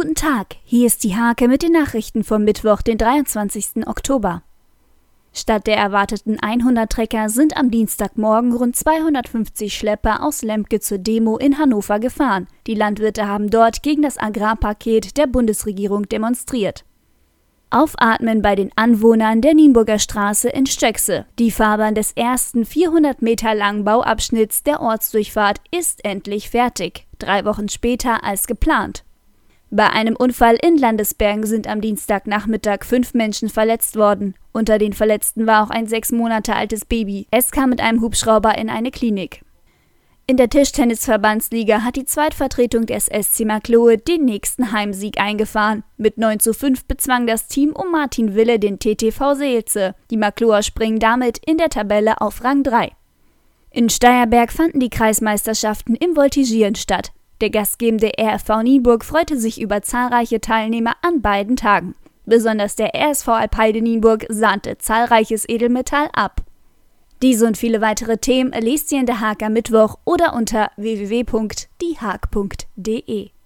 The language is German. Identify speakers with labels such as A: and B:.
A: Guten Tag, hier ist die Hake mit den Nachrichten vom Mittwoch, den 23. Oktober. Statt der erwarteten 100 Trecker sind am Dienstagmorgen rund 250 Schlepper aus Lemke zur Demo in Hannover gefahren. Die Landwirte haben dort gegen das Agrarpaket der Bundesregierung demonstriert. Aufatmen bei den Anwohnern der Nienburger Straße in Stöckse. Die Fahrbahn des ersten 400 Meter langen Bauabschnitts der Ortsdurchfahrt ist endlich fertig, drei Wochen später als geplant. Bei einem Unfall in Landesbergen sind am Dienstagnachmittag fünf Menschen verletzt worden. Unter den Verletzten war auch ein sechs Monate altes Baby. Es kam mit einem Hubschrauber in eine Klinik. In der Tischtennisverbandsliga hat die Zweitvertretung des SC Maklohe den nächsten Heimsieg eingefahren. Mit 9 zu 5 bezwang das Team um Martin Wille den TTV Seelze. Die Makloer springen damit in der Tabelle auf Rang 3. In Steierberg fanden die Kreismeisterschaften im Voltigieren statt. Der gastgebende RFV Nienburg freute sich über zahlreiche Teilnehmer an beiden Tagen. Besonders der RSV Alpeide Nienburg sahnte zahlreiches Edelmetall ab. Diese und viele weitere Themen liest ihr in der Haag am Mittwoch oder unter www.diehag.de.